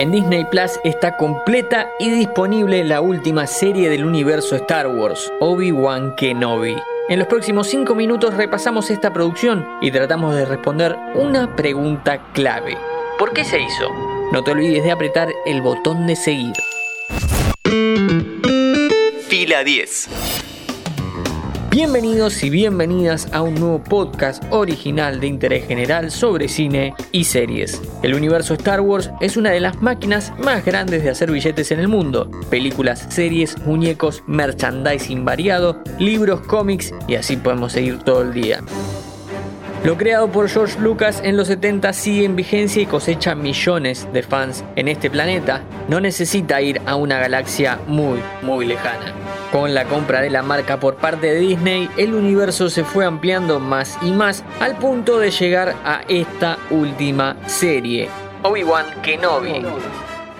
En Disney Plus está completa y disponible la última serie del universo Star Wars, Obi-Wan Kenobi. En los próximos 5 minutos repasamos esta producción y tratamos de responder una pregunta clave. ¿Por qué se hizo? No te olvides de apretar el botón de seguir. Fila 10. Bienvenidos y bienvenidas a un nuevo podcast original de interés general sobre cine y series. El universo Star Wars es una de las máquinas más grandes de hacer billetes en el mundo. Películas, series, muñecos, merchandising variado, libros, cómics y así podemos seguir todo el día. Lo creado por George Lucas en los 70 sigue en vigencia y cosecha millones de fans en este planeta. No necesita ir a una galaxia muy, muy lejana. Con la compra de la marca por parte de Disney, el universo se fue ampliando más y más al punto de llegar a esta última serie, Obi-Wan Kenobi.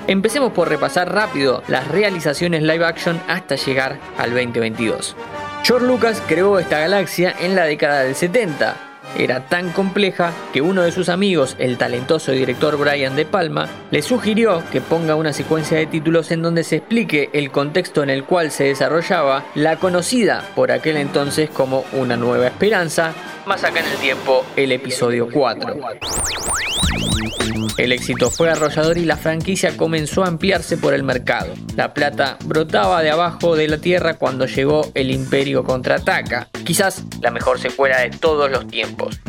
Empecemos por repasar rápido las realizaciones live action hasta llegar al 2022. George Lucas creó esta galaxia en la década del 70 era tan compleja que uno de sus amigos, el talentoso director Brian De Palma, le sugirió que ponga una secuencia de títulos en donde se explique el contexto en el cual se desarrollaba la conocida por aquel entonces como Una Nueva Esperanza, más acá en el tiempo el episodio 4. El éxito fue arrollador y la franquicia comenzó a ampliarse por el mercado. La plata brotaba de abajo de la tierra cuando llegó el Imperio contraataca, quizás la mejor secuela de todos los tiempos.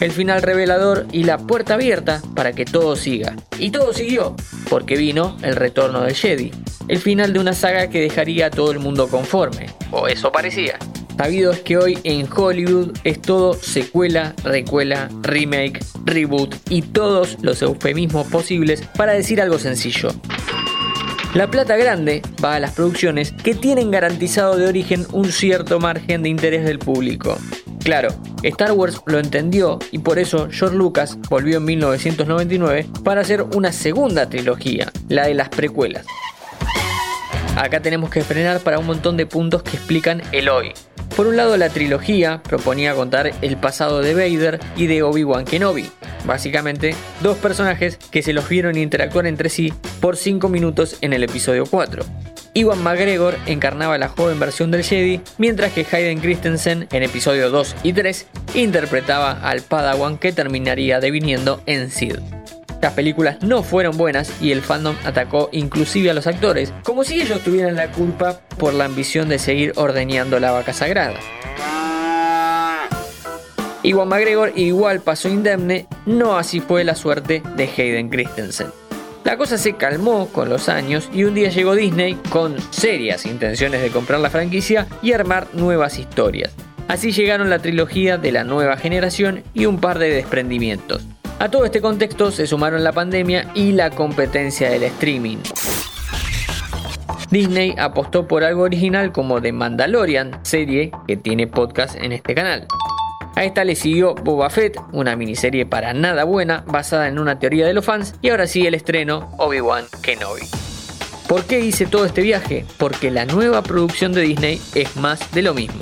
El final revelador y la puerta abierta para que todo siga. Y todo siguió, porque vino el retorno del Jedi, el final de una saga que dejaría a todo el mundo conforme, o eso parecía. Sabido es que hoy en Hollywood es todo secuela, recuela, remake, reboot y todos los eufemismos posibles para decir algo sencillo. La plata grande va a las producciones que tienen garantizado de origen un cierto margen de interés del público. Claro, Star Wars lo entendió y por eso George Lucas volvió en 1999 para hacer una segunda trilogía, la de las precuelas. Acá tenemos que frenar para un montón de puntos que explican el hoy, por un lado, la trilogía proponía contar el pasado de Vader y de Obi-Wan Kenobi. Básicamente, dos personajes que se los vieron interactuar entre sí por 5 minutos en el episodio 4. Iwan McGregor encarnaba la joven versión del Jedi, mientras que Hayden Christensen en episodio 2 y 3 interpretaba al Padawan que terminaría deviniendo en Sid. Las películas no fueron buenas y el fandom atacó inclusive a los actores, como si ellos tuvieran la culpa por la ambición de seguir ordeñando la vaca sagrada. Iwan McGregor igual pasó indemne, no así fue la suerte de Hayden Christensen. La cosa se calmó con los años y un día llegó Disney con serias intenciones de comprar la franquicia y armar nuevas historias. Así llegaron la trilogía de la nueva generación y un par de desprendimientos. A todo este contexto se sumaron la pandemia y la competencia del streaming. Disney apostó por algo original como The Mandalorian, serie que tiene podcast en este canal. A esta le siguió Boba Fett, una miniserie para nada buena basada en una teoría de los fans, y ahora sigue el estreno Obi-Wan Kenobi. ¿Por qué hice todo este viaje? Porque la nueva producción de Disney es más de lo mismo.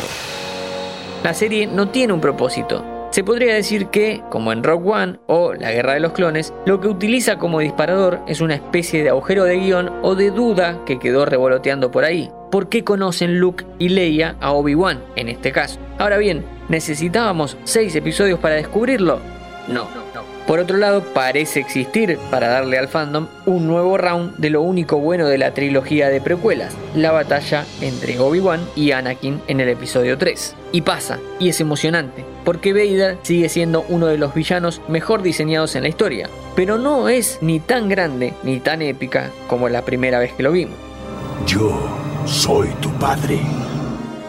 La serie no tiene un propósito, se podría decir que, como en Rock One o La Guerra de los Clones, lo que utiliza como disparador es una especie de agujero de guion o de duda que quedó revoloteando por ahí. ¿Por qué conocen Luke y Leia a Obi-Wan en este caso? Ahora bien, ¿necesitábamos 6 episodios para descubrirlo? No. Por otro lado, parece existir, para darle al fandom, un nuevo round de lo único bueno de la trilogía de precuelas, la batalla entre Obi-Wan y Anakin en el episodio 3. Y pasa, y es emocionante, porque Vader sigue siendo uno de los villanos mejor diseñados en la historia, pero no es ni tan grande ni tan épica como la primera vez que lo vimos. Yo soy tu padre.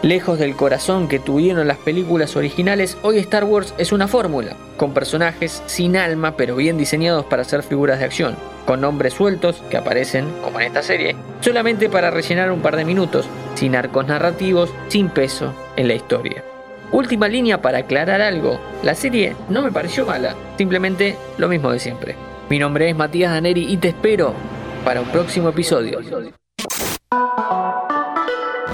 Lejos del corazón que tuvieron las películas originales, hoy Star Wars es una fórmula, con personajes sin alma pero bien diseñados para ser figuras de acción, con nombres sueltos que aparecen, como en esta serie, solamente para rellenar un par de minutos, sin arcos narrativos, sin peso en la historia. Última línea para aclarar algo, la serie no me pareció mala, simplemente lo mismo de siempre. Mi nombre es Matías Daneri y te espero para un próximo episodio.